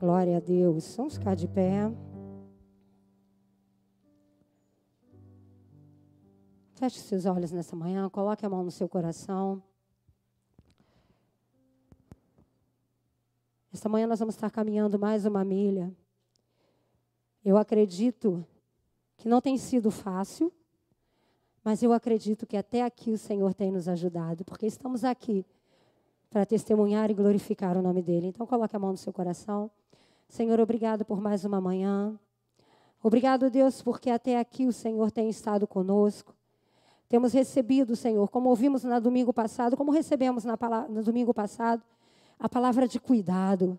Glória a Deus. Vamos ficar de pé. Feche seus olhos nessa manhã, coloque a mão no seu coração. Esta manhã nós vamos estar caminhando mais uma milha. Eu acredito que não tem sido fácil, mas eu acredito que até aqui o Senhor tem nos ajudado, porque estamos aqui para testemunhar e glorificar o nome dele. Então coloque a mão no seu coração. Senhor, obrigado por mais uma manhã. Obrigado, Deus, porque até aqui o Senhor tem estado conosco. Temos recebido, Senhor, como ouvimos no domingo passado, como recebemos na, no domingo passado, a palavra de cuidado.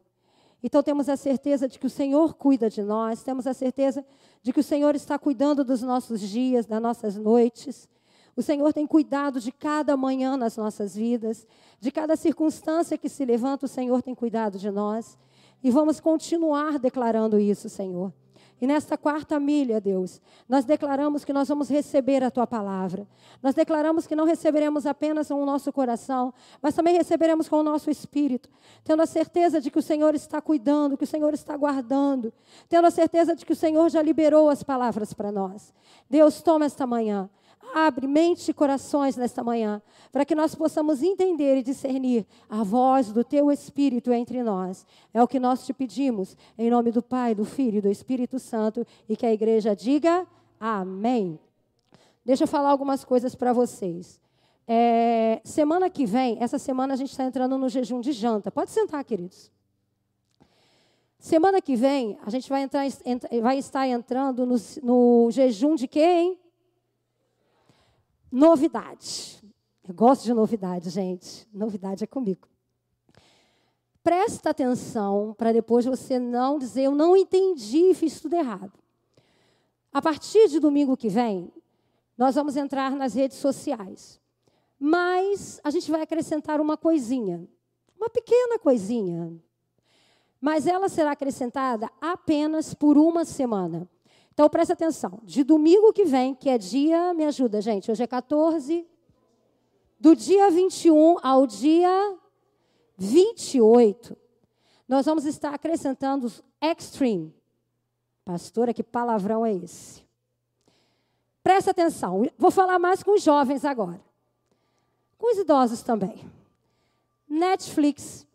Então temos a certeza de que o Senhor cuida de nós, temos a certeza de que o Senhor está cuidando dos nossos dias, das nossas noites. O Senhor tem cuidado de cada manhã nas nossas vidas, de cada circunstância que se levanta, o Senhor tem cuidado de nós. E vamos continuar declarando isso, Senhor. E nesta quarta milha, Deus, nós declaramos que nós vamos receber a tua palavra. Nós declaramos que não receberemos apenas com o nosso coração, mas também receberemos com o nosso espírito, tendo a certeza de que o Senhor está cuidando, que o Senhor está guardando, tendo a certeza de que o Senhor já liberou as palavras para nós. Deus, toma esta manhã Abre mente e corações nesta manhã, para que nós possamos entender e discernir a voz do Teu Espírito entre nós. É o que nós te pedimos, em nome do Pai, do Filho e do Espírito Santo, e que a igreja diga amém. Deixa eu falar algumas coisas para vocês. É, semana que vem, essa semana a gente está entrando no jejum de janta. Pode sentar, queridos. Semana que vem, a gente vai, entrar, vai estar entrando no, no jejum de quem? Novidade. Eu gosto de novidade, gente. Novidade é comigo. Presta atenção para depois você não dizer eu não entendi e fiz tudo errado. A partir de domingo que vem, nós vamos entrar nas redes sociais. Mas a gente vai acrescentar uma coisinha, uma pequena coisinha. Mas ela será acrescentada apenas por uma semana. Então presta atenção. De domingo que vem, que é dia, me ajuda, gente. Hoje é 14. Do dia 21 ao dia 28, nós vamos estar acrescentando os extreme. Pastora, que palavrão é esse? Presta atenção. Vou falar mais com os jovens agora. Com os idosos também. Netflix.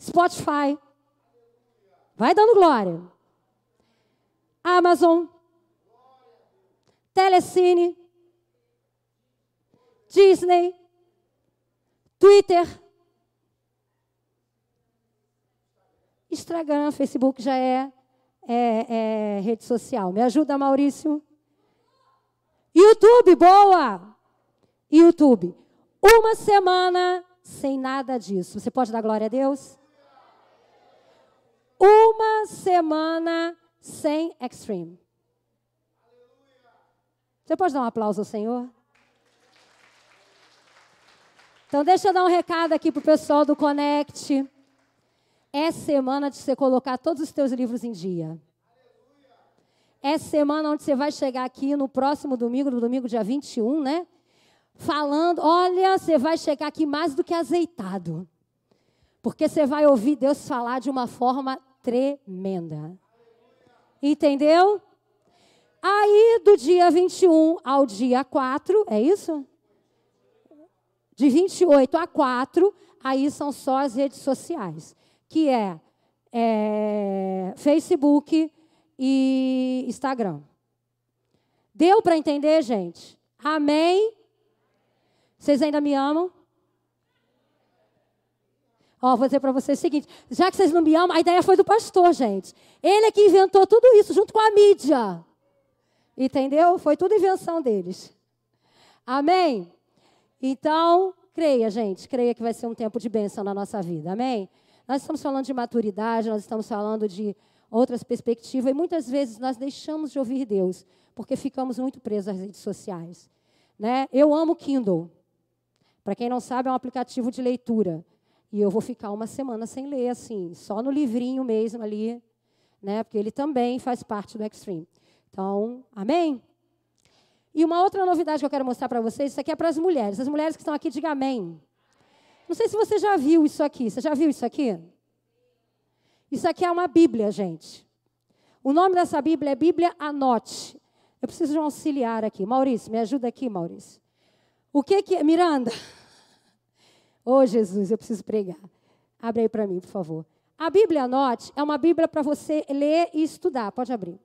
Spotify. Vai dando glória. Amazon, Telecine, Disney, Twitter, Instagram, Facebook já é, é, é rede social. Me ajuda, Maurício? YouTube, boa! YouTube. Uma semana sem nada disso. Você pode dar glória a Deus? Uma semana sem extreme. Você pode dar um aplauso ao Senhor? Então, deixa eu dar um recado aqui para o pessoal do Connect. É semana de você colocar todos os teus livros em dia. É semana onde você vai chegar aqui no próximo domingo, no domingo dia 21, né? Falando, olha, você vai chegar aqui mais do que azeitado. Porque você vai ouvir Deus falar de uma forma tremenda. Entendeu? Aí, do dia 21 ao dia 4, é isso? De 28 a 4, aí são só as redes sociais, que é, é Facebook e Instagram. Deu para entender, gente? Amém? Vocês ainda me amam? Ó, vou dizer para vocês o seguinte: já que vocês não me amam, a ideia foi do pastor, gente. Ele é que inventou tudo isso, junto com a mídia. Entendeu? Foi tudo invenção deles. Amém? Então, creia, gente, creia que vai ser um tempo de bênção na nossa vida. Amém? Nós estamos falando de maturidade, nós estamos falando de outras perspectivas, e muitas vezes nós deixamos de ouvir Deus, porque ficamos muito presos às redes sociais. Né? Eu amo Kindle. Para quem não sabe, é um aplicativo de leitura. E eu vou ficar uma semana sem ler, assim, só no livrinho mesmo ali, né? Porque ele também faz parte do Extreme. Então, amém? E uma outra novidade que eu quero mostrar para vocês, isso aqui é para as mulheres. As mulheres que estão aqui, diga amém. Não sei se você já viu isso aqui. Você já viu isso aqui? Isso aqui é uma Bíblia, gente. O nome dessa Bíblia é Bíblia Anote. Eu preciso de um auxiliar aqui. Maurício, me ajuda aqui, Maurício. O que que. Miranda. Oh, Jesus, eu preciso pregar. Abre aí para mim, por favor. A Bíblia Anote é uma Bíblia para você ler e estudar. Pode abrir.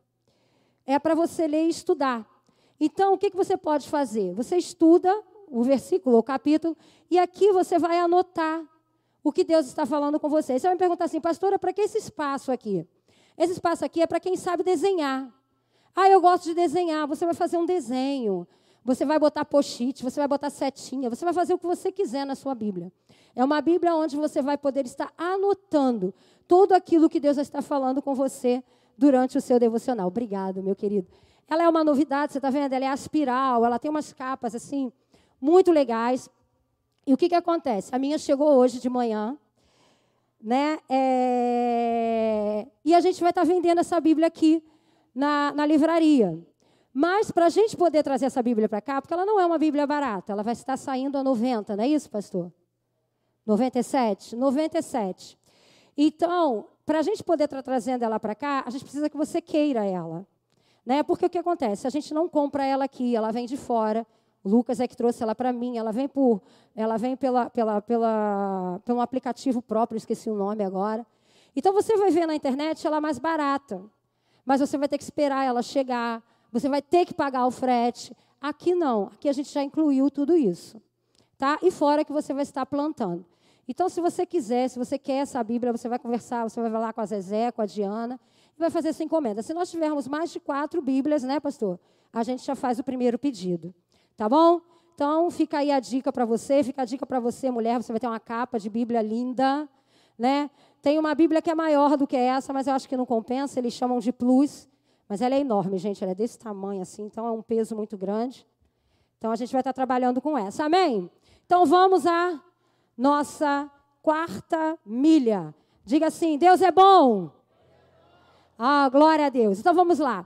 É para você ler e estudar. Então, o que, que você pode fazer? Você estuda o versículo, o capítulo, e aqui você vai anotar o que Deus está falando com você. Você vai me perguntar assim, pastora, para que esse espaço aqui? Esse espaço aqui é para quem sabe desenhar. Ah, eu gosto de desenhar. Você vai fazer um desenho. Você vai botar post-it, você vai botar setinha, você vai fazer o que você quiser na sua Bíblia. É uma Bíblia onde você vai poder estar anotando tudo aquilo que Deus está falando com você durante o seu devocional. Obrigado, meu querido. Ela é uma novidade, você está vendo? Ela é aspiral, ela tem umas capas assim muito legais. E o que, que acontece? A minha chegou hoje de manhã, né? É... E a gente vai estar vendendo essa Bíblia aqui na, na livraria. Mas para a gente poder trazer essa Bíblia para cá, porque ela não é uma Bíblia barata, ela vai estar saindo a 90, não é isso, pastor? 97? 97. Então, para a gente poder estar trazendo ela para cá, a gente precisa que você queira ela. Né? Porque o que acontece? A gente não compra ela aqui, ela vem de fora. O Lucas é que trouxe ela para mim. Ela vem por, ela vem pela, pela, pela, pelo aplicativo próprio, esqueci o nome agora. Então você vai ver na internet ela é mais barata, mas você vai ter que esperar ela chegar. Você vai ter que pagar o frete. Aqui não. Aqui a gente já incluiu tudo isso, tá? E fora que você vai estar plantando. Então, se você quiser, se você quer essa Bíblia, você vai conversar, você vai falar com a Zezé, com a Diana, e vai fazer essa encomenda. Se nós tivermos mais de quatro Bíblias, né, pastor? A gente já faz o primeiro pedido. Tá bom? Então, fica aí a dica para você, fica a dica para você, mulher, você vai ter uma capa de Bíblia linda, né? Tem uma Bíblia que é maior do que essa, mas eu acho que não compensa, eles chamam de plus, mas ela é enorme, gente, ela é desse tamanho assim, então é um peso muito grande. Então a gente vai estar trabalhando com essa. Amém? Então vamos à nossa quarta milha. Diga assim: Deus é bom. Ah, glória a Deus. Então vamos lá.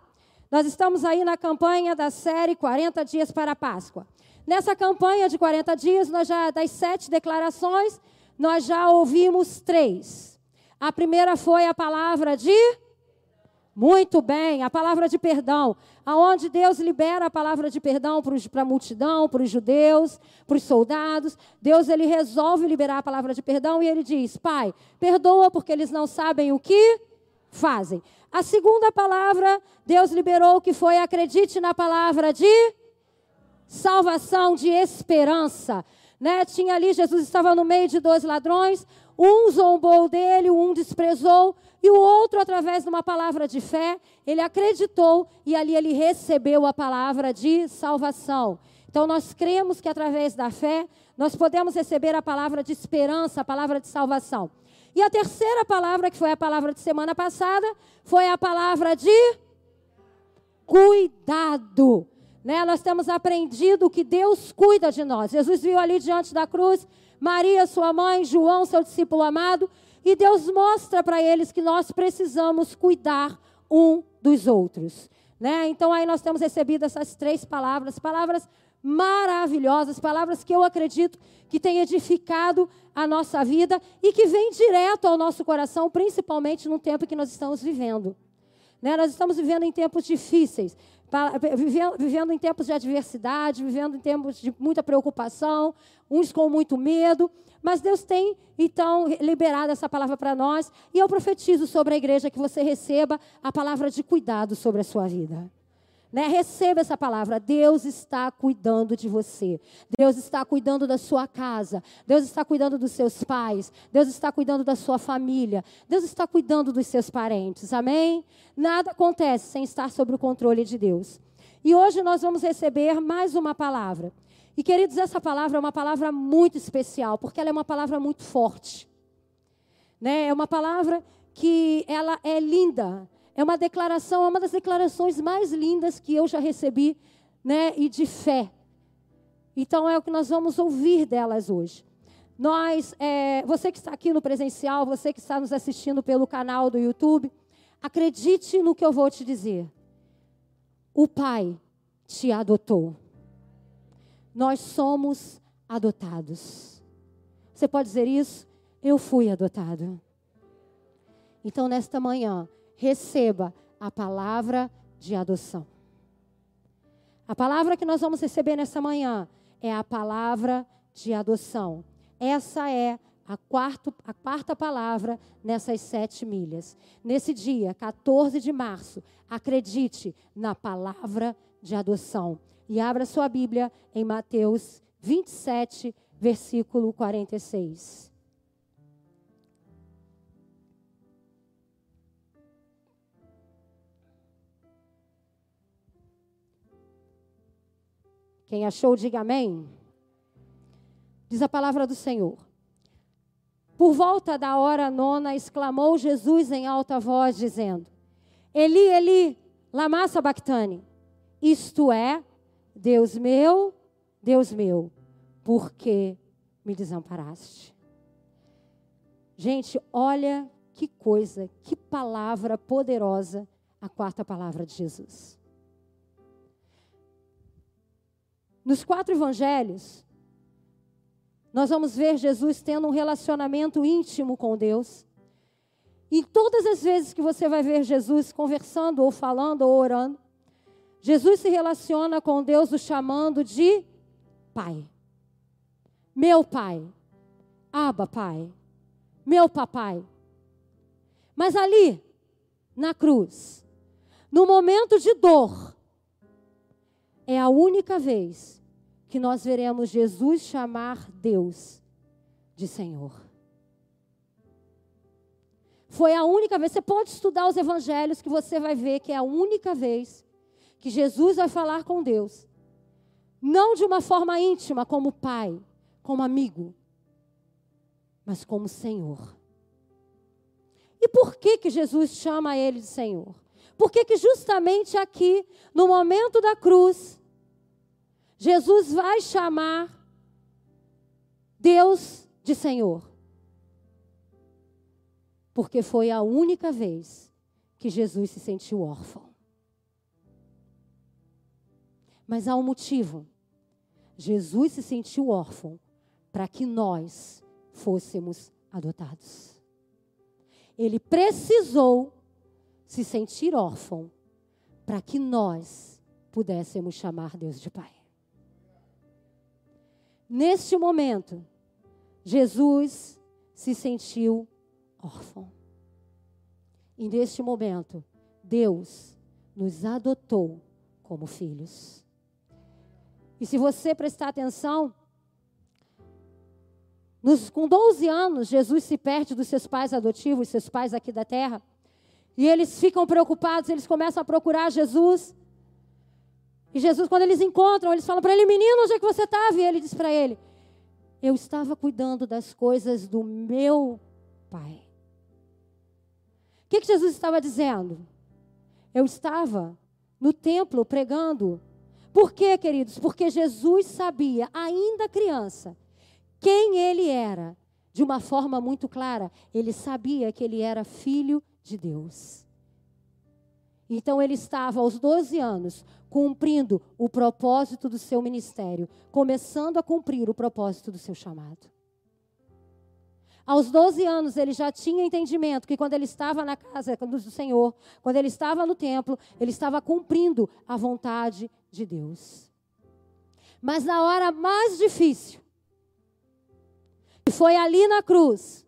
Nós estamos aí na campanha da série 40 dias para a Páscoa. Nessa campanha de 40 dias, nós já das sete declarações, nós já ouvimos três. A primeira foi a palavra de muito bem, a palavra de perdão, aonde Deus libera a palavra de perdão para a multidão, para os judeus, para os soldados. Deus ele resolve liberar a palavra de perdão e ele diz: Pai, perdoa porque eles não sabem o que fazem. A segunda palavra, Deus liberou que foi acredite na palavra de salvação, de esperança. Né? Tinha ali, Jesus estava no meio de dois ladrões, um zombou dele, um desprezou, e o outro, através de uma palavra de fé, ele acreditou e ali ele recebeu a palavra de salvação. Então, nós cremos que através da fé, nós podemos receber a palavra de esperança, a palavra de salvação. E a terceira palavra, que foi a palavra de semana passada, foi a palavra de cuidado. Né? Nós temos aprendido que Deus cuida de nós. Jesus viu ali diante da cruz Maria, sua mãe, João, seu discípulo amado, e Deus mostra para eles que nós precisamos cuidar um dos outros. Né? Então aí nós temos recebido essas três palavras, palavras maravilhosas, palavras que eu acredito que têm edificado a nossa vida e que vêm direto ao nosso coração, principalmente no tempo que nós estamos vivendo. Né? Nós estamos vivendo em tempos difíceis, vivendo em tempos de adversidade, vivendo em tempos de muita preocupação, uns com muito medo, mas Deus tem, então, liberado essa palavra para nós, e eu profetizo sobre a igreja que você receba a palavra de cuidado sobre a sua vida. Né? Receba essa palavra. Deus está cuidando de você. Deus está cuidando da sua casa. Deus está cuidando dos seus pais. Deus está cuidando da sua família. Deus está cuidando dos seus parentes. Amém? Nada acontece sem estar sob o controle de Deus. E hoje nós vamos receber mais uma palavra. E queridos, essa palavra é uma palavra muito especial, porque ela é uma palavra muito forte. Né? É uma palavra que ela é linda, é uma declaração, é uma das declarações mais lindas que eu já recebi, né? E de fé. Então é o que nós vamos ouvir delas hoje. Nós, é, você que está aqui no presencial, você que está nos assistindo pelo canal do YouTube, acredite no que eu vou te dizer. O Pai te adotou. Nós somos adotados. Você pode dizer isso? Eu fui adotado. Então, nesta manhã, receba a palavra de adoção. A palavra que nós vamos receber nessa manhã é a palavra de adoção. Essa é a, quarto, a quarta palavra nessas sete milhas. Nesse dia, 14 de março, acredite na palavra de adoção. E abra sua Bíblia em Mateus 27, versículo 46. Quem achou, diga amém. Diz a palavra do Senhor. Por volta da hora nona, exclamou Jesus em alta voz, dizendo: Eli, Eli, lama sabachthani. Isto é, Deus meu, Deus meu, por que me desamparaste? Gente, olha que coisa, que palavra poderosa a quarta palavra de Jesus. Nos quatro evangelhos, nós vamos ver Jesus tendo um relacionamento íntimo com Deus. E todas as vezes que você vai ver Jesus conversando, ou falando, ou orando, Jesus se relaciona com Deus o chamando de Pai. Meu Pai. Aba, Pai. Meu Papai. Mas ali, na cruz, no momento de dor, é a única vez que nós veremos Jesus chamar Deus de Senhor. Foi a única vez, você pode estudar os evangelhos que você vai ver que é a única vez que Jesus vai falar com Deus. Não de uma forma íntima, como pai, como amigo, mas como Senhor. E por que que Jesus chama ele de Senhor? Porque que justamente aqui, no momento da cruz, Jesus vai chamar Deus de Senhor. Porque foi a única vez que Jesus se sentiu órfão. Mas há um motivo. Jesus se sentiu órfão para que nós fôssemos adotados. Ele precisou se sentir órfão para que nós pudéssemos chamar Deus de Pai. Neste momento, Jesus se sentiu órfão. E neste momento, Deus nos adotou como filhos. E se você prestar atenção, nos, com 12 anos, Jesus se perde dos seus pais adotivos, seus pais aqui da terra. E eles ficam preocupados, eles começam a procurar Jesus. E Jesus, quando eles encontram, eles falam para ele: Menino, onde é que você estava? E ele diz para ele: Eu estava cuidando das coisas do meu pai. O que, que Jesus estava dizendo? Eu estava no templo pregando. Por quê, queridos? Porque Jesus sabia, ainda criança, quem ele era. De uma forma muito clara, ele sabia que ele era filho de Deus. Então ele estava aos 12 anos cumprindo o propósito do seu ministério, começando a cumprir o propósito do seu chamado. Aos 12 anos, ele já tinha entendimento que quando ele estava na casa do Senhor, quando ele estava no templo, ele estava cumprindo a vontade de Deus. Mas na hora mais difícil, que foi ali na cruz,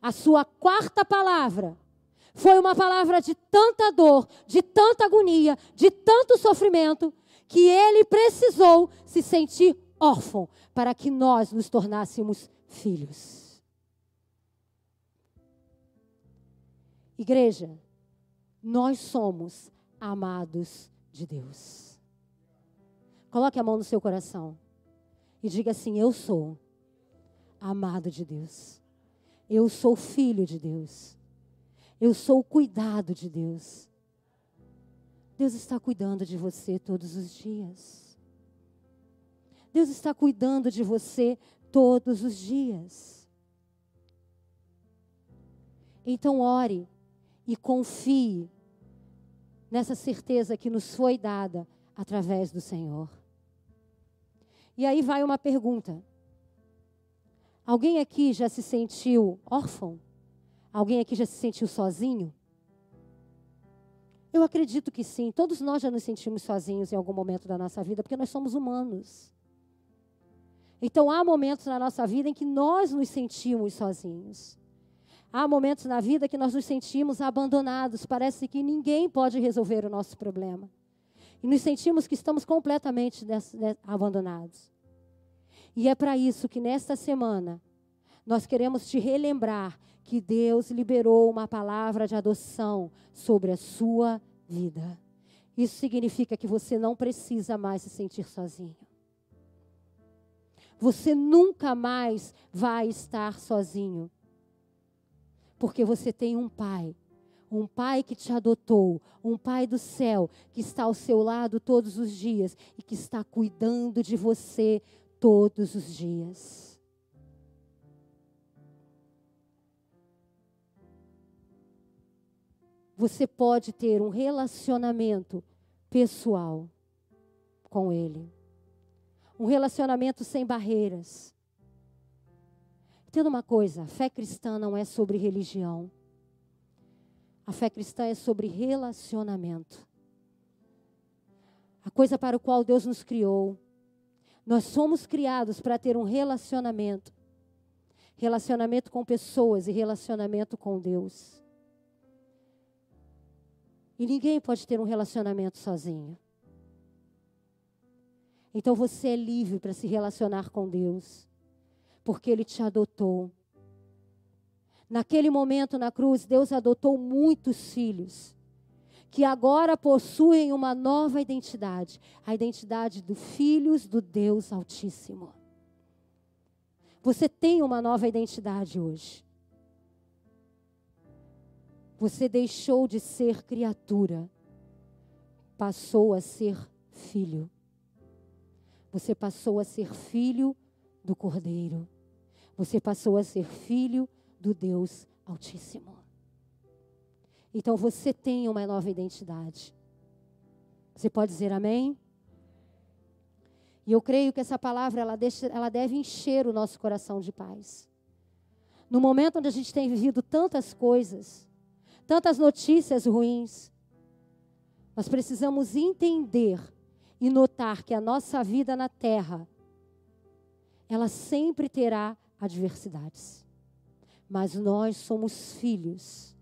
a sua quarta palavra foi uma palavra de tanta dor, de tanta agonia, de tanto sofrimento, que ele precisou se sentir órfão para que nós nos tornássemos filhos. Igreja, nós somos amados de Deus. Coloque a mão no seu coração e diga assim: Eu sou amado de Deus. Eu sou filho de Deus. Eu sou o cuidado de Deus. Deus está cuidando de você todos os dias. Deus está cuidando de você todos os dias. Então, ore e confie nessa certeza que nos foi dada através do Senhor. E aí vai uma pergunta: alguém aqui já se sentiu órfão? Alguém aqui já se sentiu sozinho? Eu acredito que sim. Todos nós já nos sentimos sozinhos em algum momento da nossa vida, porque nós somos humanos. Então há momentos na nossa vida em que nós nos sentimos sozinhos. Há momentos na vida que nós nos sentimos abandonados, parece que ninguém pode resolver o nosso problema. E nos sentimos que estamos completamente abandonados. E é para isso que nesta semana nós queremos te relembrar que Deus liberou uma palavra de adoção sobre a sua vida. Isso significa que você não precisa mais se sentir sozinho. Você nunca mais vai estar sozinho. Porque você tem um pai, um pai que te adotou, um pai do céu que está ao seu lado todos os dias e que está cuidando de você todos os dias. Você pode ter um relacionamento pessoal com Ele. Um relacionamento sem barreiras. Entenda uma coisa: a fé cristã não é sobre religião. A fé cristã é sobre relacionamento. A coisa para o qual Deus nos criou. Nós somos criados para ter um relacionamento. Relacionamento com pessoas e relacionamento com Deus. E ninguém pode ter um relacionamento sozinho. Então você é livre para se relacionar com Deus, porque Ele te adotou. Naquele momento na cruz, Deus adotou muitos filhos, que agora possuem uma nova identidade a identidade dos filhos do Deus Altíssimo. Você tem uma nova identidade hoje. Você deixou de ser criatura, passou a ser filho. Você passou a ser filho do Cordeiro. Você passou a ser filho do Deus Altíssimo. Então você tem uma nova identidade. Você pode dizer amém? E eu creio que essa palavra ela, deixa, ela deve encher o nosso coração de paz. No momento onde a gente tem vivido tantas coisas, tantas notícias ruins, nós precisamos entender e notar que a nossa vida na terra, ela sempre terá adversidades. Mas nós somos filhos.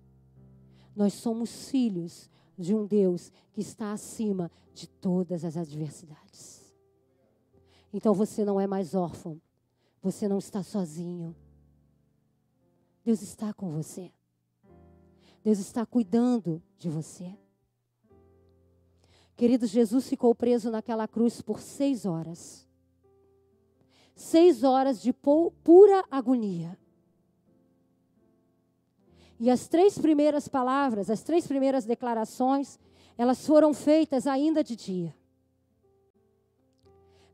Nós somos filhos de um Deus que está acima de todas as adversidades. Então você não é mais órfão. Você não está sozinho. Deus está com você. Deus está cuidando de você. Queridos, Jesus ficou preso naquela cruz por seis horas. Seis horas de pura agonia. E as três primeiras palavras, as três primeiras declarações, elas foram feitas ainda de dia.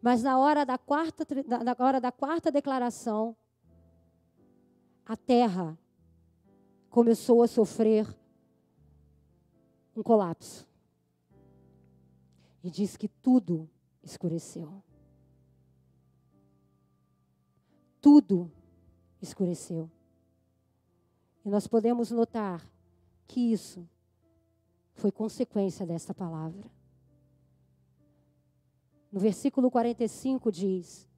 Mas na hora da quarta, na hora da quarta declaração, a terra começou a sofrer um colapso. E diz que tudo escureceu. Tudo escureceu. E nós podemos notar que isso foi consequência desta palavra. No versículo 45 diz: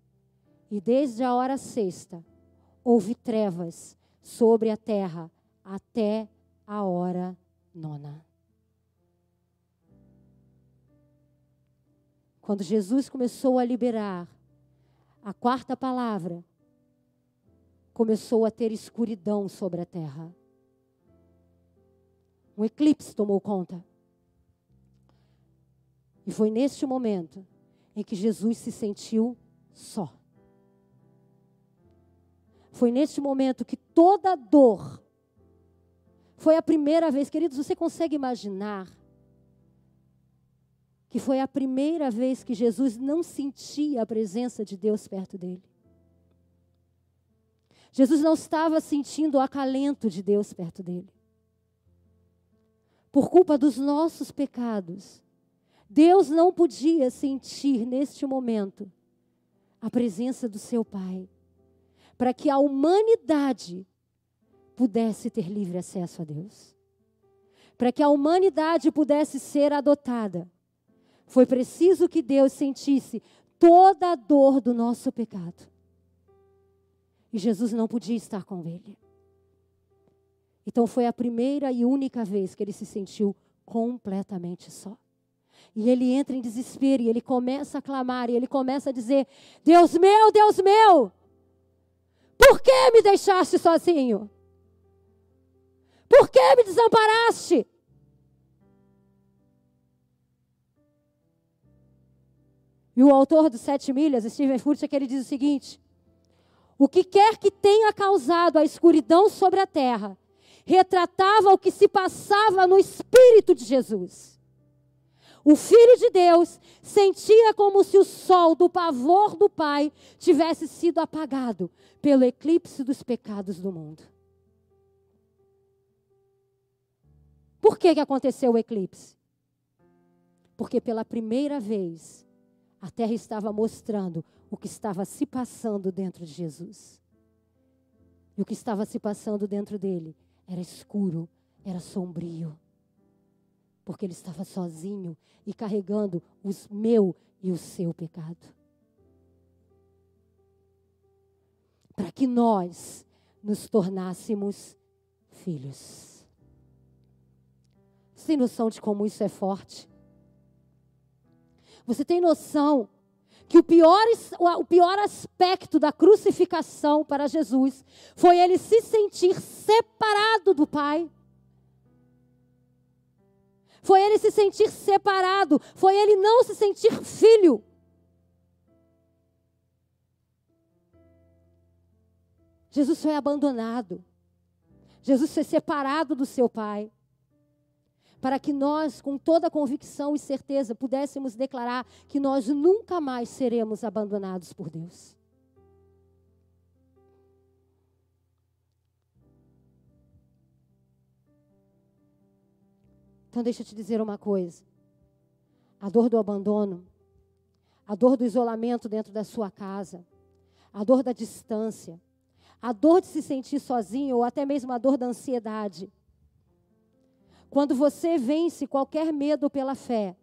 E desde a hora sexta houve trevas sobre a terra até a hora nona. Quando Jesus começou a liberar a quarta palavra, começou a ter escuridão sobre a terra. Um eclipse tomou conta. E foi neste momento em que Jesus se sentiu só. Foi neste momento que toda dor foi a primeira vez, queridos, você consegue imaginar que foi a primeira vez que Jesus não sentia a presença de Deus perto dele. Jesus não estava sentindo o acalento de Deus perto dele. Por culpa dos nossos pecados, Deus não podia sentir neste momento a presença do seu Pai, para que a humanidade pudesse ter livre acesso a Deus. Para que a humanidade pudesse ser adotada, foi preciso que Deus sentisse toda a dor do nosso pecado. E Jesus não podia estar com ele. Então foi a primeira e única vez que ele se sentiu completamente só. E ele entra em desespero e ele começa a clamar e ele começa a dizer: Deus meu, Deus meu, por que me deixaste sozinho? Por que me desamparaste? E o autor dos Sete Milhas, Stephen Furtick, ele diz o seguinte: O que quer que tenha causado a escuridão sobre a terra, retratava o que se passava no espírito de Jesus. O Filho de Deus sentia como se o sol do pavor do Pai tivesse sido apagado pelo eclipse dos pecados do mundo. Por que, que aconteceu o eclipse? Porque pela primeira vez a terra estava mostrando o que estava se passando dentro de Jesus. E o que estava se passando dentro dele era escuro, era sombrio. Porque ele estava sozinho e carregando os meu e o seu pecado. Para que nós nos tornássemos filhos. Você tem noção de como isso é forte? Você tem noção que o pior, o pior aspecto da crucificação para Jesus foi ele se sentir separado do Pai. Foi ele se sentir separado, foi ele não se sentir filho. Jesus foi abandonado. Jesus foi separado do seu Pai para que nós, com toda convicção e certeza, pudéssemos declarar que nós nunca mais seremos abandonados por Deus. Então, deixa eu te dizer uma coisa: a dor do abandono, a dor do isolamento dentro da sua casa, a dor da distância, a dor de se sentir sozinho ou até mesmo a dor da ansiedade quando você vence qualquer medo pela fé,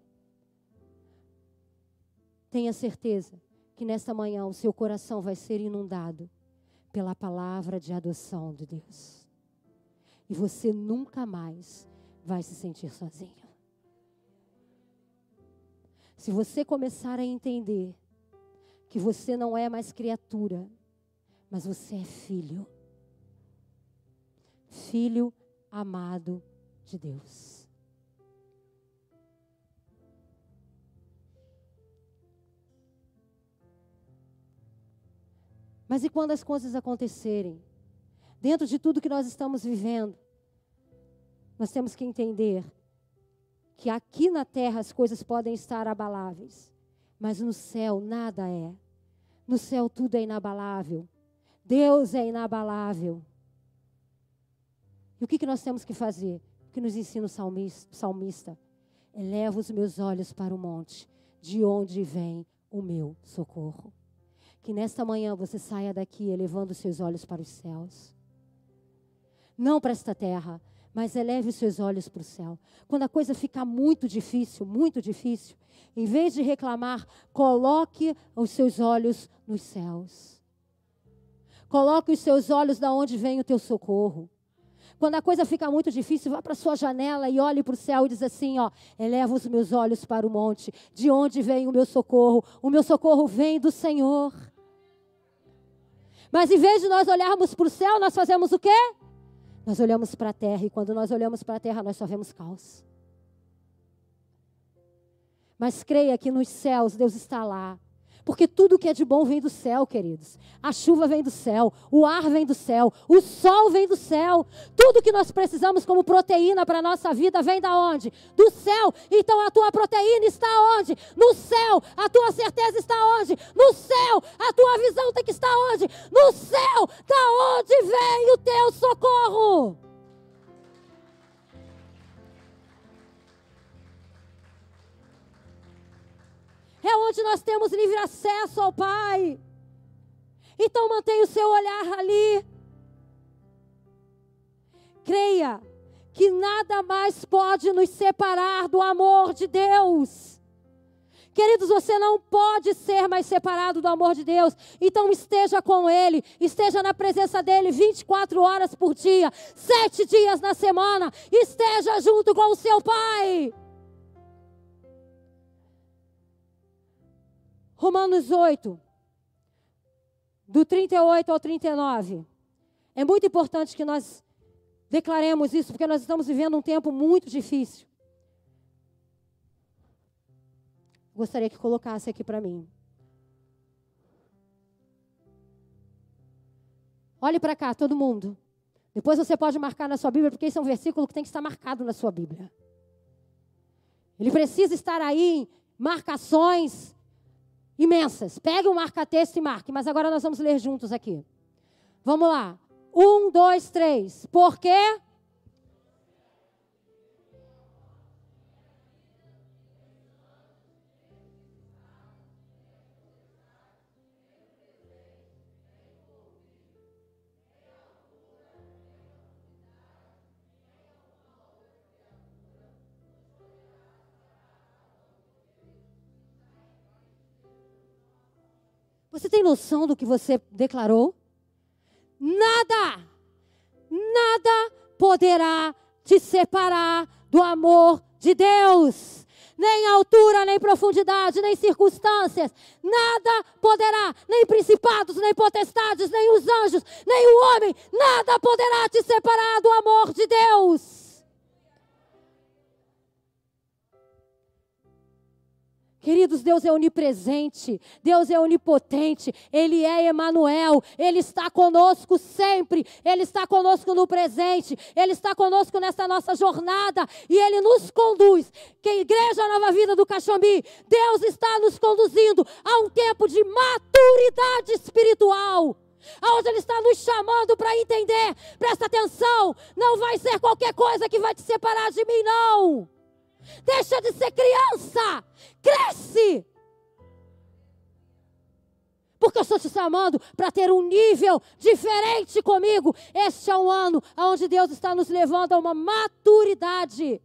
tenha certeza que nesta manhã o seu coração vai ser inundado pela palavra de adoção de Deus. E você nunca mais vai se sentir sozinho. Se você começar a entender que você não é mais criatura, mas você é filho. Filho amado de Deus. Mas e quando as coisas acontecerem? Dentro de tudo que nós estamos vivendo, nós temos que entender que aqui na terra as coisas podem estar abaláveis, mas no céu nada é. No céu tudo é inabalável. Deus é inabalável. E o que, que nós temos que fazer? Que nos ensina o salmista. Eleva os meus olhos para o monte, de onde vem o meu socorro. Que nesta manhã você saia daqui elevando os seus olhos para os céus. Não para esta terra, mas eleve os seus olhos para o céu. Quando a coisa ficar muito difícil, muito difícil, em vez de reclamar, coloque os seus olhos nos céus. Coloque os seus olhos da onde vem o teu socorro. Quando a coisa fica muito difícil, vá para sua janela e olhe para o céu e diz assim, ó, eleva os meus olhos para o monte, de onde vem o meu socorro? O meu socorro vem do Senhor. Mas em vez de nós olharmos para o céu, nós fazemos o quê? Nós olhamos para a terra e quando nós olhamos para a terra, nós só vemos caos. Mas creia que nos céus Deus está lá. Porque tudo que é de bom vem do céu, queridos. A chuva vem do céu, o ar vem do céu, o sol vem do céu. Tudo que nós precisamos como proteína para a nossa vida vem da onde? Do céu. Então a tua proteína está onde? No céu. A tua certeza está onde? No céu. A tua visão tem que estar onde? No céu. Da onde vem o teu socorro? É onde nós temos livre acesso ao Pai. Então mantenha o seu olhar ali. creia que nada mais pode nos separar do amor de Deus. Queridos, você não pode ser mais separado do amor de Deus. Então esteja com Ele, esteja na presença dEle 24 horas por dia, sete dias na semana. Esteja junto com o seu Pai. Romanos 8, do 38 ao 39. É muito importante que nós declaremos isso, porque nós estamos vivendo um tempo muito difícil. Gostaria que colocasse aqui para mim. Olhe para cá, todo mundo. Depois você pode marcar na sua Bíblia, porque esse é um versículo que tem que estar marcado na sua Bíblia. Ele precisa estar aí marcações imensas. Pegue um marca-texto e marque, mas agora nós vamos ler juntos aqui. Vamos lá. Um, dois, três. Por quê? Você tem noção do que você declarou? Nada, nada poderá te separar do amor de Deus. Nem altura, nem profundidade, nem circunstâncias, nada poderá, nem principados, nem potestades, nem os anjos, nem o homem, nada poderá te separar do amor de Deus. Queridos, Deus é onipresente, Deus é onipotente, Ele é Emanuel, Ele está conosco sempre, Ele está conosco no presente, Ele está conosco nessa nossa jornada e Ele nos conduz. Que a Igreja Nova Vida do Caxambi, Deus está nos conduzindo a um tempo de maturidade espiritual. Aonde Ele está nos chamando para entender, presta atenção, não vai ser qualquer coisa que vai te separar de mim, não. Deixa de ser criança. Cresce. Porque eu estou te chamando para ter um nível diferente comigo. Este é um ano onde Deus está nos levando a uma maturidade.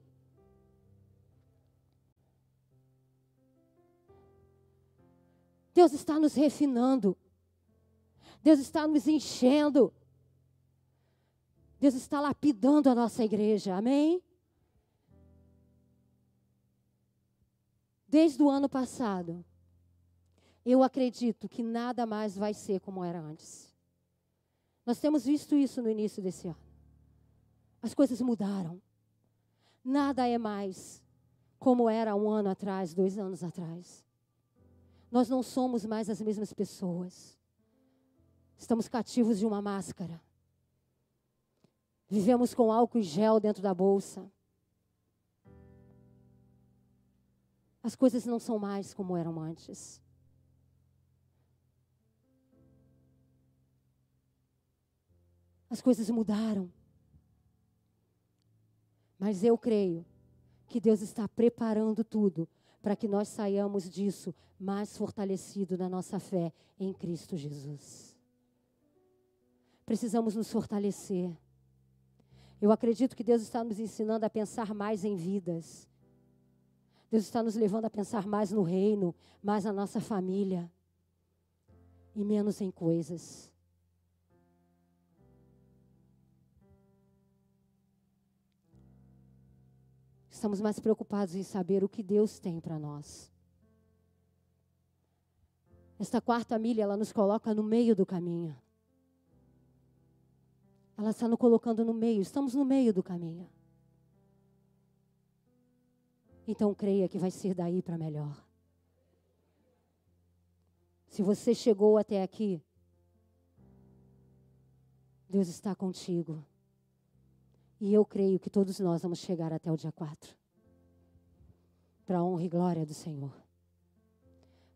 Deus está nos refinando. Deus está nos enchendo. Deus está lapidando a nossa igreja. Amém? Desde o ano passado, eu acredito que nada mais vai ser como era antes. Nós temos visto isso no início desse ano. As coisas mudaram. Nada é mais como era um ano atrás, dois anos atrás. Nós não somos mais as mesmas pessoas. Estamos cativos de uma máscara. Vivemos com álcool e gel dentro da bolsa. As coisas não são mais como eram antes. As coisas mudaram. Mas eu creio que Deus está preparando tudo para que nós saiamos disso mais fortalecido na nossa fé em Cristo Jesus. Precisamos nos fortalecer. Eu acredito que Deus está nos ensinando a pensar mais em vidas Deus está nos levando a pensar mais no reino, mais na nossa família e menos em coisas. Estamos mais preocupados em saber o que Deus tem para nós. Esta quarta milha, ela nos coloca no meio do caminho. Ela está nos colocando no meio, estamos no meio do caminho. Então creia que vai ser daí para melhor. Se você chegou até aqui, Deus está contigo. E eu creio que todos nós vamos chegar até o dia 4. Para a honra e glória do Senhor.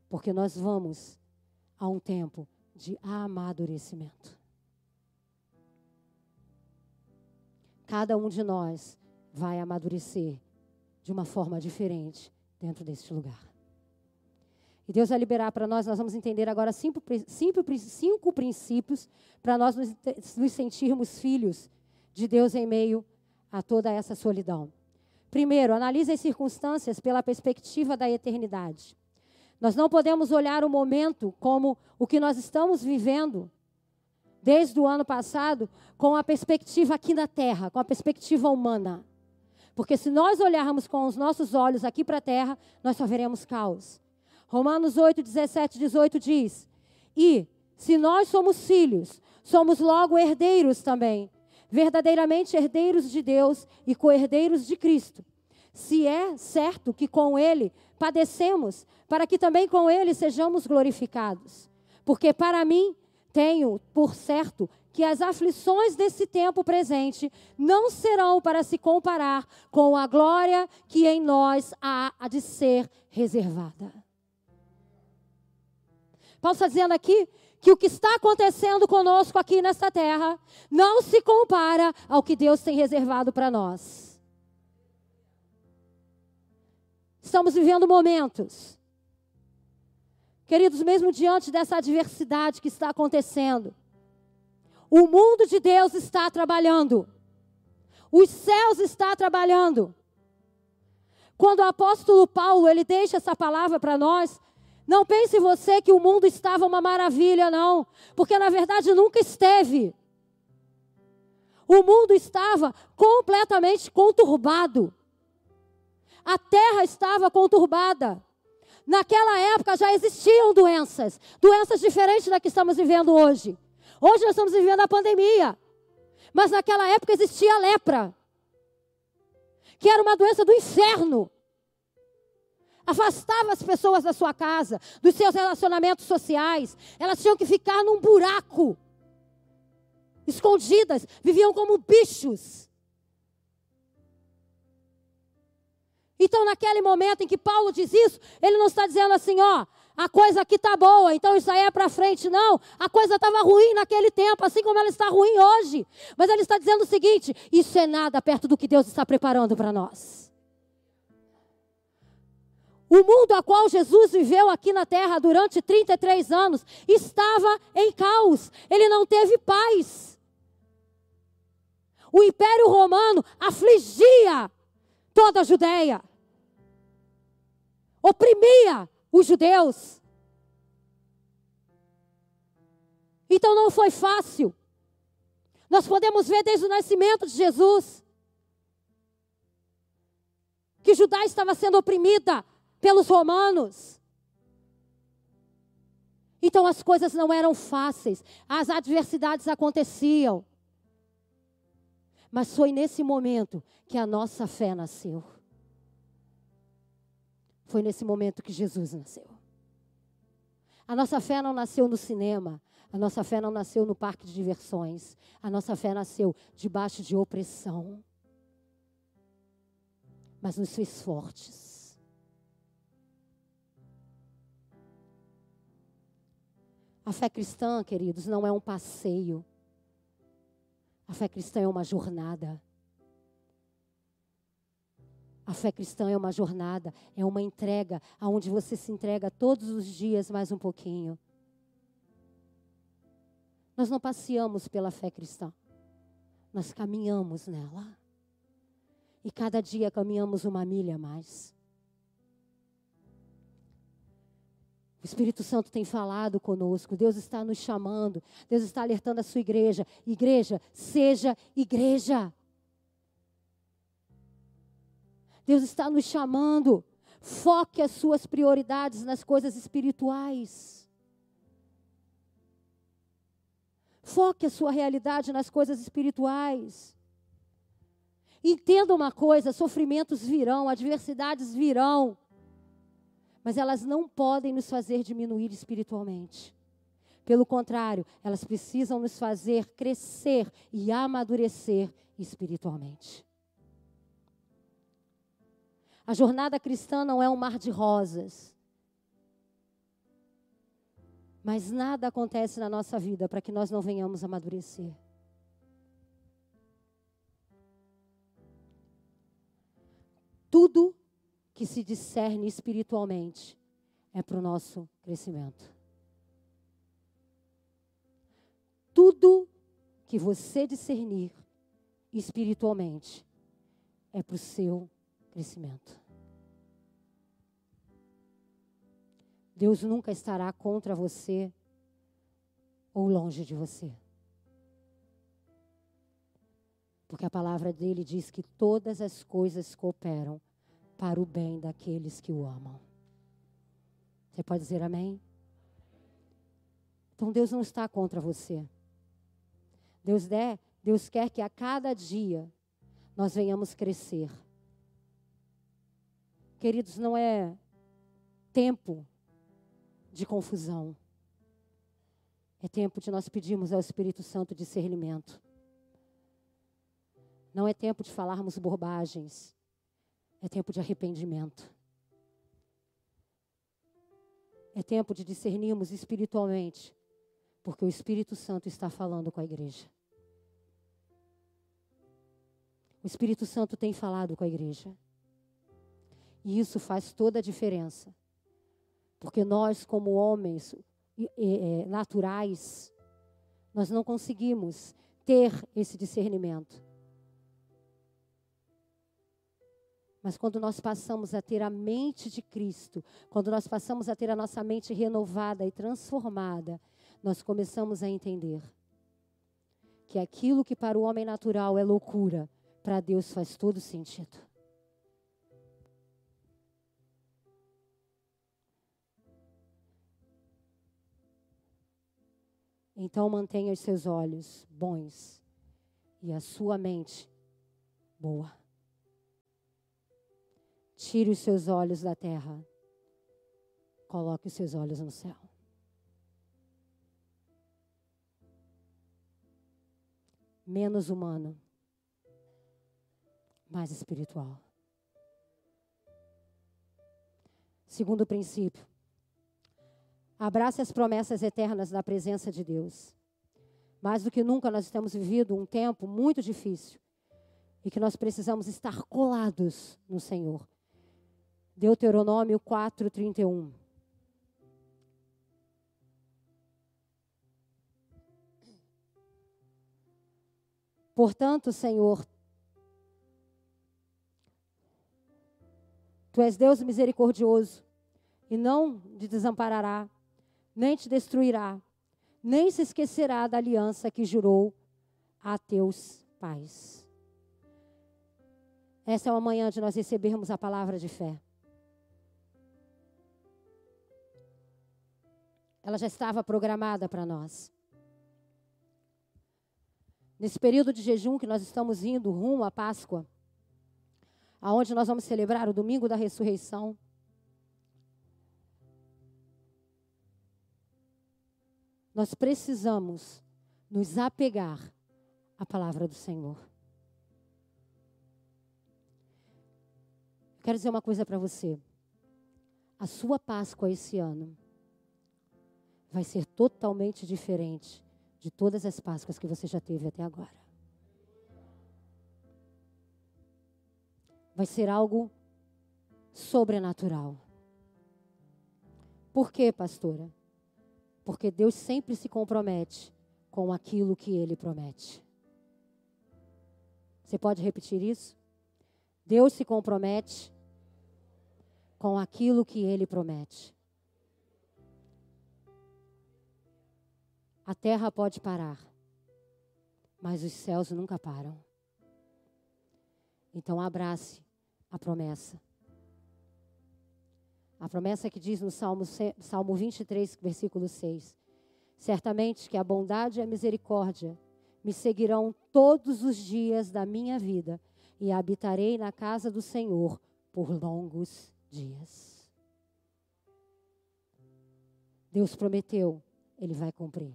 Porque nós vamos a um tempo de amadurecimento. Cada um de nós vai amadurecer de uma forma diferente dentro deste lugar. E Deus vai liberar para nós, nós vamos entender agora cinco, cinco, cinco princípios para nós nos, nos sentirmos filhos de Deus em meio a toda essa solidão. Primeiro, analise as circunstâncias pela perspectiva da eternidade. Nós não podemos olhar o momento como o que nós estamos vivendo desde o ano passado com a perspectiva aqui na terra, com a perspectiva humana. Porque se nós olharmos com os nossos olhos aqui para a terra, nós só veremos caos. Romanos 8, 17, 18 diz: E se nós somos filhos, somos logo herdeiros também, verdadeiramente herdeiros de Deus e co-herdeiros de Cristo. Se é certo que com Ele padecemos, para que também com Ele sejamos glorificados. Porque para mim tenho por certo que as aflições desse tempo presente não serão para se comparar com a glória que em nós há de ser reservada. Paulo está dizendo aqui que o que está acontecendo conosco aqui nesta terra não se compara ao que Deus tem reservado para nós. Estamos vivendo momentos, queridos, mesmo diante dessa adversidade que está acontecendo, o mundo de Deus está trabalhando, os céus está trabalhando. Quando o apóstolo Paulo ele deixa essa palavra para nós, não pense você que o mundo estava uma maravilha, não, porque na verdade nunca esteve. O mundo estava completamente conturbado. A terra estava conturbada. Naquela época já existiam doenças, doenças diferentes da que estamos vivendo hoje. Hoje nós estamos vivendo a pandemia. Mas naquela época existia a lepra, que era uma doença do inferno afastava as pessoas da sua casa, dos seus relacionamentos sociais. Elas tinham que ficar num buraco, escondidas, viviam como bichos. Então, naquele momento em que Paulo diz isso, ele não está dizendo assim, ó, a coisa aqui está boa, então isso aí é para frente. Não, a coisa estava ruim naquele tempo, assim como ela está ruim hoje. Mas ele está dizendo o seguinte: isso é nada perto do que Deus está preparando para nós. O mundo a qual Jesus viveu aqui na terra durante 33 anos estava em caos. Ele não teve paz. O Império Romano afligia toda a Judéia. Oprimia os judeus. Então não foi fácil. Nós podemos ver desde o nascimento de Jesus que Judá estava sendo oprimida pelos romanos. Então as coisas não eram fáceis, as adversidades aconteciam. Mas foi nesse momento que a nossa fé nasceu. Foi nesse momento que Jesus nasceu. A nossa fé não nasceu no cinema, a nossa fé não nasceu no parque de diversões, a nossa fé nasceu debaixo de opressão. Mas nos fez fortes. A fé cristã, queridos, não é um passeio. A fé cristã é uma jornada. A fé cristã é uma jornada, é uma entrega, aonde você se entrega todos os dias mais um pouquinho. Nós não passeamos pela fé cristã, nós caminhamos nela. E cada dia caminhamos uma milha a mais. O Espírito Santo tem falado conosco, Deus está nos chamando, Deus está alertando a sua igreja. Igreja, seja igreja. Deus está nos chamando. Foque as suas prioridades nas coisas espirituais. Foque a sua realidade nas coisas espirituais. Entenda uma coisa: sofrimentos virão, adversidades virão mas elas não podem nos fazer diminuir espiritualmente. Pelo contrário, elas precisam nos fazer crescer e amadurecer espiritualmente. A jornada cristã não é um mar de rosas. Mas nada acontece na nossa vida para que nós não venhamos amadurecer. Tudo que se discerne espiritualmente é para o nosso crescimento. Tudo que você discernir espiritualmente, é para o seu crescimento. Deus nunca estará contra você ou longe de você. Porque a palavra dele diz que todas as coisas cooperam para o bem daqueles que o amam. Você pode dizer amém? Então Deus não está contra você. Deus, der, Deus quer que a cada dia nós venhamos crescer. Queridos, não é tempo de confusão. É tempo de nós pedirmos ao Espírito Santo discernimento. Não é tempo de falarmos bobagens. É tempo de arrependimento. É tempo de discernirmos espiritualmente, porque o Espírito Santo está falando com a igreja. O Espírito Santo tem falado com a igreja. E isso faz toda a diferença. Porque nós, como homens é, naturais, nós não conseguimos ter esse discernimento. Mas quando nós passamos a ter a mente de Cristo, quando nós passamos a ter a nossa mente renovada e transformada, nós começamos a entender que aquilo que para o homem natural é loucura, para Deus faz todo sentido. Então mantenha os seus olhos bons e a sua mente boa. Tire os seus olhos da terra. Coloque os seus olhos no céu. Menos humano, mais espiritual. Segundo princípio, abrace as promessas eternas da presença de Deus. Mais do que nunca, nós temos vivido um tempo muito difícil e que nós precisamos estar colados no Senhor. Deuteronômio 4, 31. Portanto, Senhor, Tu és Deus misericordioso e não te desamparará, nem te destruirá, nem se esquecerá da aliança que jurou a teus pais. Essa é uma manhã de nós recebermos a palavra de fé. ela já estava programada para nós. Nesse período de jejum que nós estamos indo rumo à Páscoa, aonde nós vamos celebrar o domingo da ressurreição, nós precisamos nos apegar à palavra do Senhor. Quero dizer uma coisa para você. A sua Páscoa esse ano vai ser totalmente diferente de todas as Páscoas que você já teve até agora. Vai ser algo sobrenatural. Por quê, pastora? Porque Deus sempre se compromete com aquilo que ele promete. Você pode repetir isso? Deus se compromete com aquilo que ele promete. A terra pode parar, mas os céus nunca param. Então abrace a promessa. A promessa que diz no Salmo, Salmo 23, versículo 6. Certamente que a bondade e a misericórdia me seguirão todos os dias da minha vida e habitarei na casa do Senhor por longos dias. Deus prometeu, Ele vai cumprir.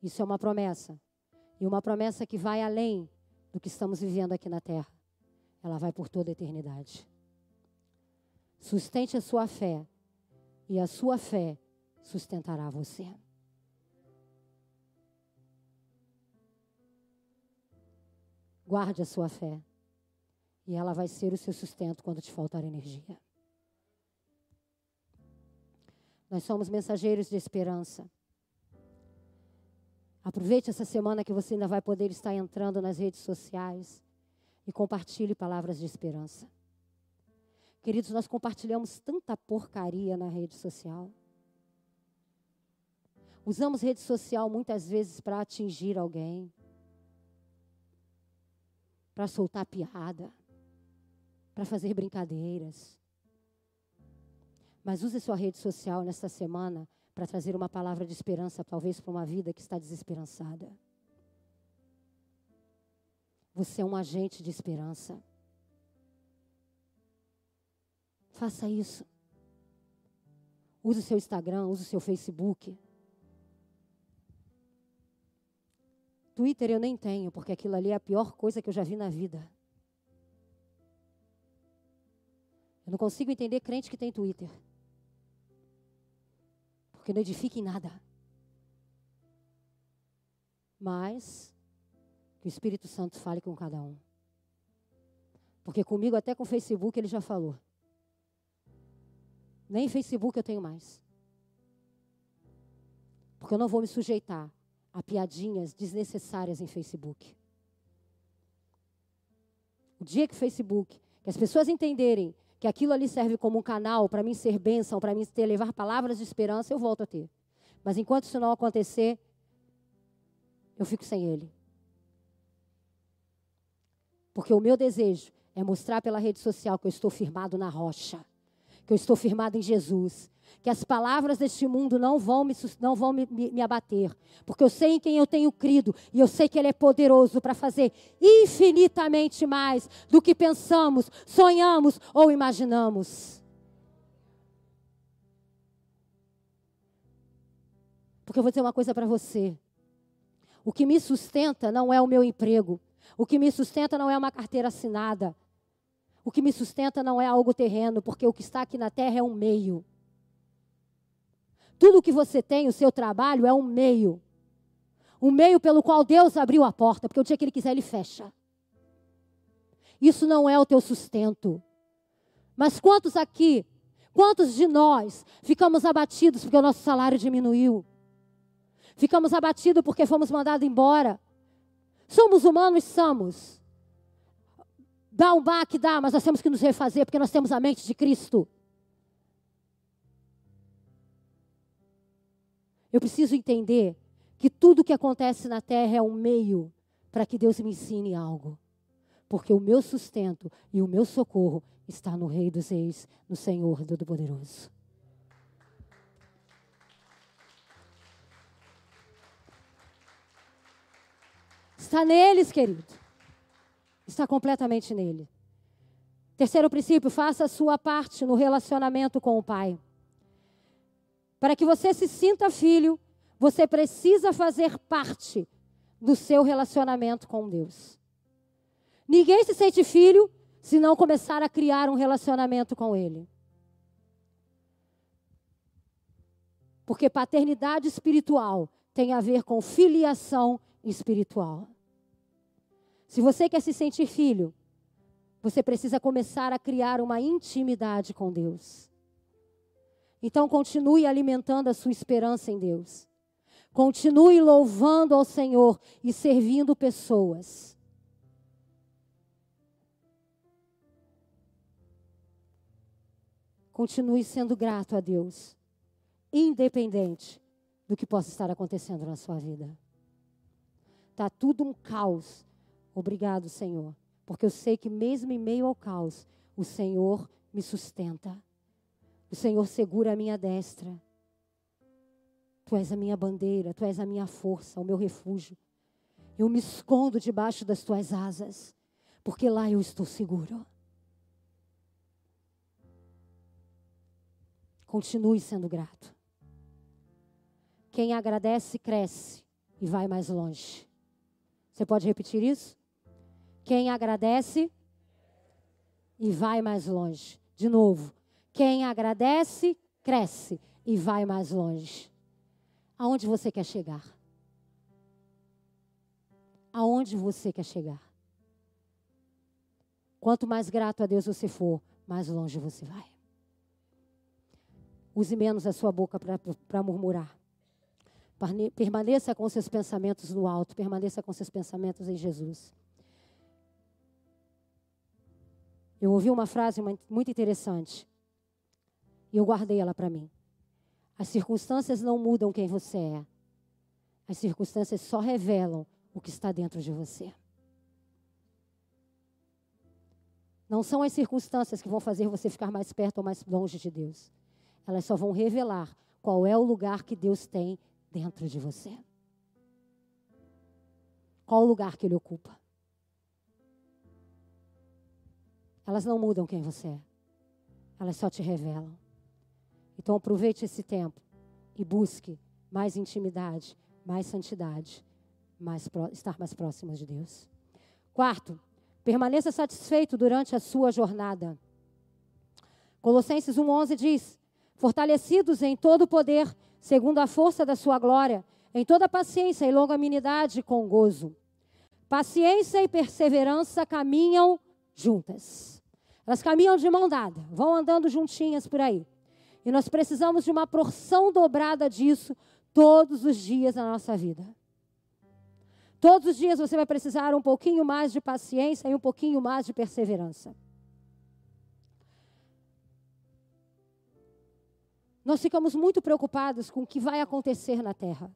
Isso é uma promessa. E uma promessa que vai além do que estamos vivendo aqui na terra. Ela vai por toda a eternidade. Sustente a sua fé. E a sua fé sustentará você. Guarde a sua fé. E ela vai ser o seu sustento quando te faltar energia. Nós somos mensageiros de esperança. Aproveite essa semana que você ainda vai poder estar entrando nas redes sociais e compartilhe palavras de esperança. Queridos, nós compartilhamos tanta porcaria na rede social. Usamos rede social muitas vezes para atingir alguém, para soltar piada, para fazer brincadeiras. Mas use sua rede social nesta semana para trazer uma palavra de esperança, talvez para uma vida que está desesperançada. Você é um agente de esperança. Faça isso. Use o seu Instagram, use o seu Facebook. Twitter eu nem tenho, porque aquilo ali é a pior coisa que eu já vi na vida. Eu não consigo entender crente que tem Twitter. Porque não edifica em nada. Mas que o Espírito Santo fale com cada um. Porque comigo, até com o Facebook, ele já falou. Nem Facebook eu tenho mais. Porque eu não vou me sujeitar a piadinhas desnecessárias em Facebook. O dia que o Facebook, que as pessoas entenderem que aquilo ali serve como um canal para mim ser bênção, para mim ter, levar palavras de esperança, eu volto a ter. Mas enquanto isso não acontecer, eu fico sem ele. Porque o meu desejo é mostrar pela rede social que eu estou firmado na rocha, que eu estou firmado em Jesus, que as palavras deste mundo não vão me, não vão me, me, me abater, porque eu sei em quem eu tenho crido e eu sei que Ele é poderoso para fazer infinitamente mais do que pensamos, sonhamos ou imaginamos. Porque eu vou dizer uma coisa para você. O que me sustenta não é o meu emprego. O que me sustenta não é uma carteira assinada. O que me sustenta não é algo terreno, porque o que está aqui na terra é um meio. Tudo que você tem, o seu trabalho, é um meio. Um meio pelo qual Deus abriu a porta, porque o dia que Ele quiser, Ele fecha. Isso não é o teu sustento. Mas quantos aqui, quantos de nós ficamos abatidos porque o nosso salário diminuiu? Ficamos abatidos porque fomos mandados embora. Somos humanos? Somos. Dá um baque, dá, mas nós temos que nos refazer porque nós temos a mente de Cristo. Eu preciso entender que tudo que acontece na terra é um meio para que Deus me ensine algo. Porque o meu sustento e o meu socorro está no Rei dos Reis, no Senhor Todo-Poderoso. Está neles, querido. Está completamente nele. Terceiro princípio, faça a sua parte no relacionamento com o Pai. Para que você se sinta filho, você precisa fazer parte do seu relacionamento com Deus. Ninguém se sente filho se não começar a criar um relacionamento com Ele. Porque paternidade espiritual tem a ver com filiação espiritual. Se você quer se sentir filho, você precisa começar a criar uma intimidade com Deus. Então continue alimentando a sua esperança em Deus. Continue louvando ao Senhor e servindo pessoas. Continue sendo grato a Deus, independente do que possa estar acontecendo na sua vida. Está tudo um caos. Obrigado, Senhor, porque eu sei que mesmo em meio ao caos, o Senhor me sustenta. O Senhor segura a minha destra. Tu és a minha bandeira, tu és a minha força, o meu refúgio. Eu me escondo debaixo das tuas asas, porque lá eu estou seguro. Continue sendo grato. Quem agradece, cresce e vai mais longe. Você pode repetir isso? Quem agradece e vai mais longe. De novo. Quem agradece, cresce e vai mais longe. Aonde você quer chegar? Aonde você quer chegar? Quanto mais grato a Deus você for, mais longe você vai. Use menos a sua boca para murmurar. Permaneça com seus pensamentos no alto, permaneça com seus pensamentos em Jesus. Eu ouvi uma frase muito interessante e eu guardei ela para mim. As circunstâncias não mudam quem você é. As circunstâncias só revelam o que está dentro de você. Não são as circunstâncias que vão fazer você ficar mais perto ou mais longe de Deus. Elas só vão revelar qual é o lugar que Deus tem dentro de você. Qual o lugar que Ele ocupa. Elas não mudam quem você é. Elas só te revelam. Então aproveite esse tempo e busque mais intimidade, mais santidade, mais estar mais próximo de Deus. Quarto, permaneça satisfeito durante a sua jornada. Colossenses 1:11 diz: "Fortalecidos em todo o poder, segundo a força da sua glória, em toda paciência e longanimidade com gozo. Paciência e perseverança caminham juntas. Elas caminham de mão dada, vão andando juntinhas por aí. E nós precisamos de uma porção dobrada disso todos os dias da nossa vida. Todos os dias você vai precisar um pouquinho mais de paciência e um pouquinho mais de perseverança. Nós ficamos muito preocupados com o que vai acontecer na terra.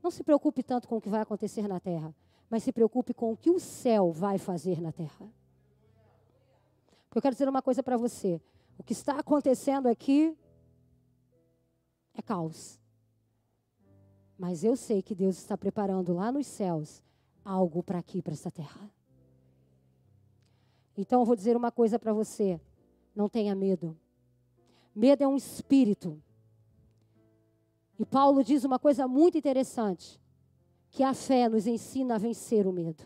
Não se preocupe tanto com o que vai acontecer na terra, mas se preocupe com o que o céu vai fazer na terra. Porque eu quero dizer uma coisa para você. O que está acontecendo aqui é caos. Mas eu sei que Deus está preparando lá nos céus algo para aqui, para essa terra. Então eu vou dizer uma coisa para você: não tenha medo. Medo é um espírito. E Paulo diz uma coisa muito interessante: que a fé nos ensina a vencer o medo.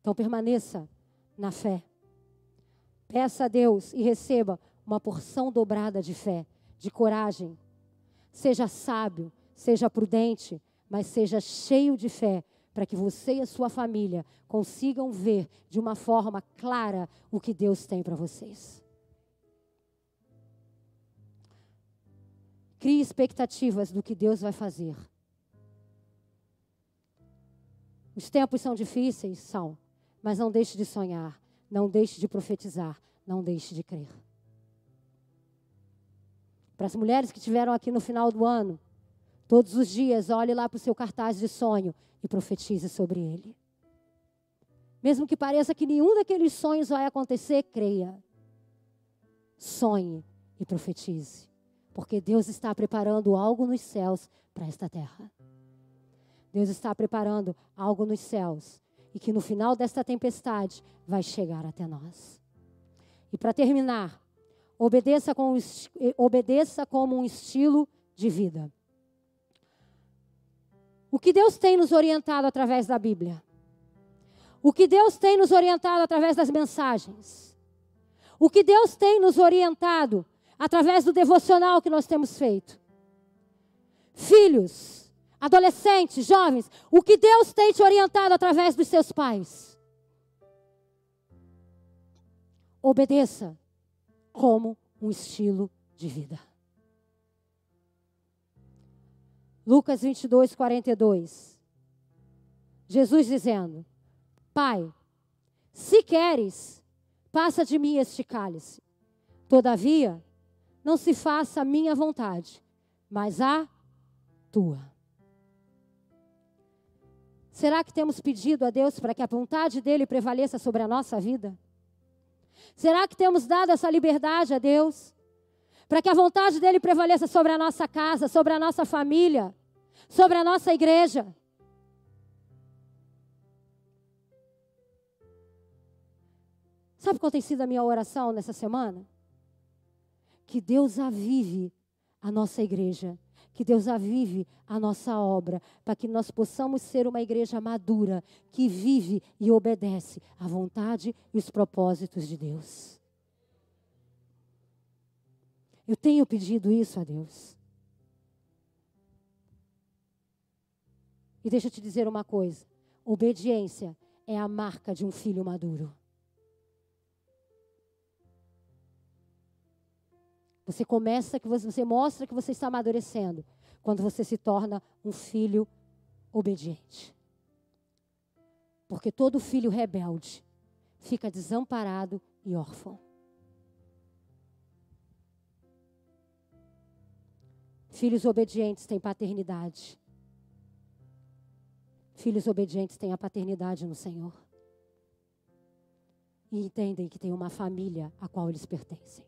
Então permaneça na fé. Peça a Deus e receba uma porção dobrada de fé, de coragem. Seja sábio, seja prudente, mas seja cheio de fé, para que você e a sua família consigam ver de uma forma clara o que Deus tem para vocês. Crie expectativas do que Deus vai fazer. Os tempos são difíceis, são, mas não deixe de sonhar. Não deixe de profetizar, não deixe de crer. Para as mulheres que estiveram aqui no final do ano, todos os dias, olhe lá para o seu cartaz de sonho e profetize sobre ele. Mesmo que pareça que nenhum daqueles sonhos vai acontecer, creia. Sonhe e profetize. Porque Deus está preparando algo nos céus para esta terra. Deus está preparando algo nos céus e que no final desta tempestade vai chegar até nós. E para terminar, obedeça, com, obedeça como um estilo de vida. O que Deus tem nos orientado através da Bíblia? O que Deus tem nos orientado através das mensagens? O que Deus tem nos orientado através do devocional que nós temos feito? Filhos, adolescentes, jovens, o que Deus tem te orientado através dos seus pais. Obedeça como um estilo de vida. Lucas 22, 42. Jesus dizendo: Pai, se queres, passa de mim este cálice. Todavia, não se faça a minha vontade, mas a tua. Será que temos pedido a Deus para que a vontade dele prevaleça sobre a nossa vida? Será que temos dado essa liberdade a Deus? Para que a vontade dele prevaleça sobre a nossa casa, sobre a nossa família, sobre a nossa igreja? Sabe qual tem sido a minha oração nessa semana? Que Deus avive a nossa igreja que Deus avive a nossa obra, para que nós possamos ser uma igreja madura, que vive e obedece à vontade e os propósitos de Deus. Eu tenho pedido isso a Deus. E deixa eu te dizer uma coisa: obediência é a marca de um filho maduro. Você começa que você, mostra que você está amadurecendo quando você se torna um filho obediente. Porque todo filho rebelde fica desamparado e órfão. Filhos obedientes têm paternidade. Filhos obedientes têm a paternidade no Senhor. E entendem que tem uma família a qual eles pertencem.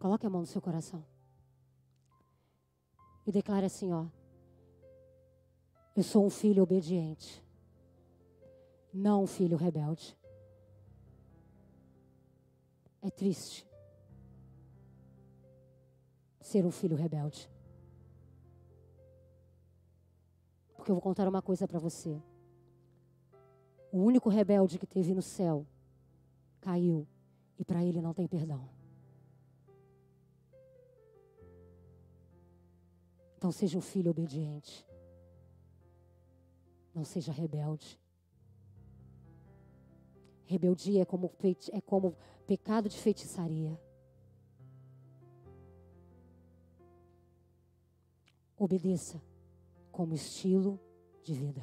Coloque a mão no seu coração. E declare assim, ó. Eu sou um filho obediente. Não um filho rebelde. É triste ser um filho rebelde. Porque eu vou contar uma coisa para você. O único rebelde que teve no céu caiu e para ele não tem perdão. Então seja um filho obediente. Não seja rebelde. Rebeldia é como, é como pecado de feitiçaria. Obedeça como estilo de vida.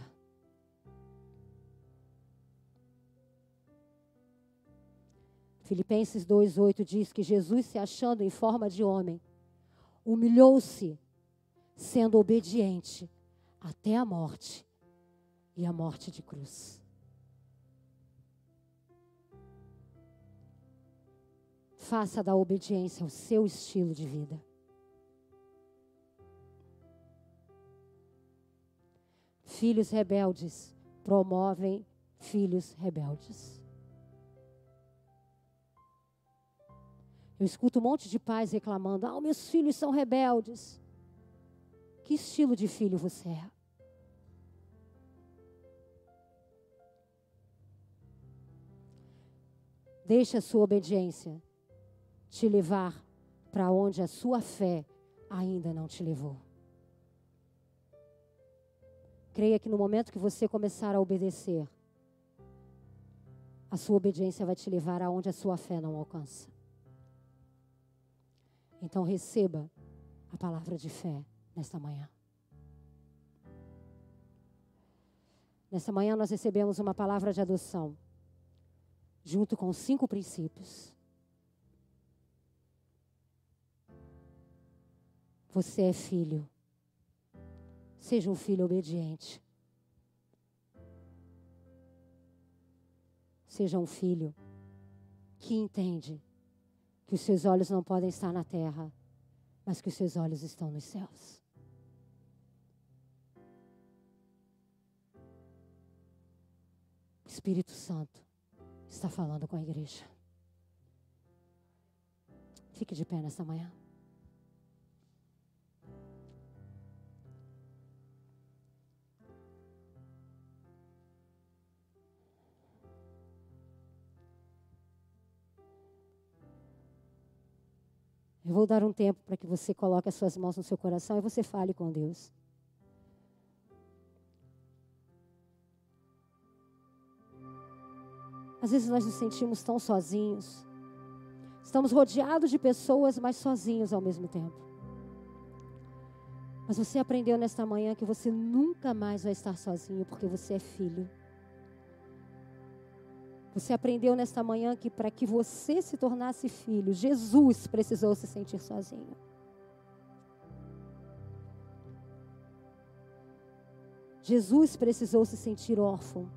Filipenses 2,8 diz que Jesus, se achando em forma de homem, humilhou-se, sendo obediente até a morte e a morte de cruz. Faça da obediência o seu estilo de vida. Filhos rebeldes promovem filhos rebeldes. Eu escuto um monte de pais reclamando: ah, meus filhos são rebeldes. Que estilo de filho você é? Deixe a sua obediência te levar para onde a sua fé ainda não te levou. Creia que no momento que você começar a obedecer, a sua obediência vai te levar aonde a sua fé não alcança. Então receba a palavra de fé nesta manhã. Nesta manhã nós recebemos uma palavra de adoção, junto com cinco princípios. Você é filho. Seja um filho obediente. Seja um filho que entende que os seus olhos não podem estar na terra, mas que os seus olhos estão nos céus. Espírito Santo está falando com a igreja. Fique de pé nessa manhã. Eu vou dar um tempo para que você coloque as suas mãos no seu coração e você fale com Deus. Às vezes nós nos sentimos tão sozinhos. Estamos rodeados de pessoas, mas sozinhos ao mesmo tempo. Mas você aprendeu nesta manhã que você nunca mais vai estar sozinho, porque você é filho. Você aprendeu nesta manhã que para que você se tornasse filho, Jesus precisou se sentir sozinho. Jesus precisou se sentir órfão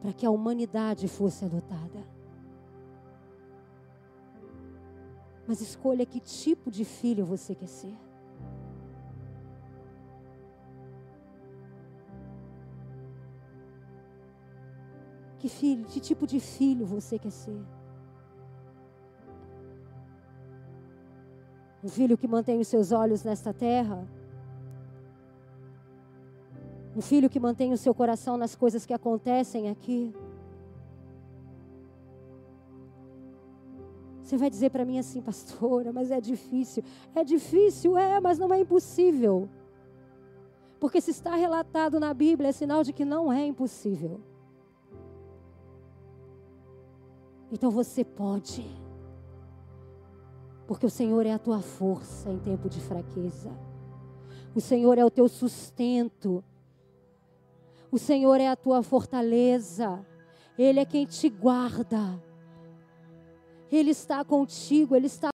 para que a humanidade fosse adotada. Mas escolha que tipo de filho você quer ser. Que filho, que tipo de filho você quer ser? Um filho que mantém os seus olhos nesta terra? Um filho que mantém o seu coração nas coisas que acontecem aqui? Você vai dizer para mim assim, pastora, mas é difícil. É difícil, é, mas não é impossível. Porque se está relatado na Bíblia, é sinal de que não é impossível. Então você pode. Porque o Senhor é a tua força em tempo de fraqueza. O Senhor é o teu sustento. O Senhor é a tua fortaleza. Ele é quem te guarda. Ele está contigo, ele está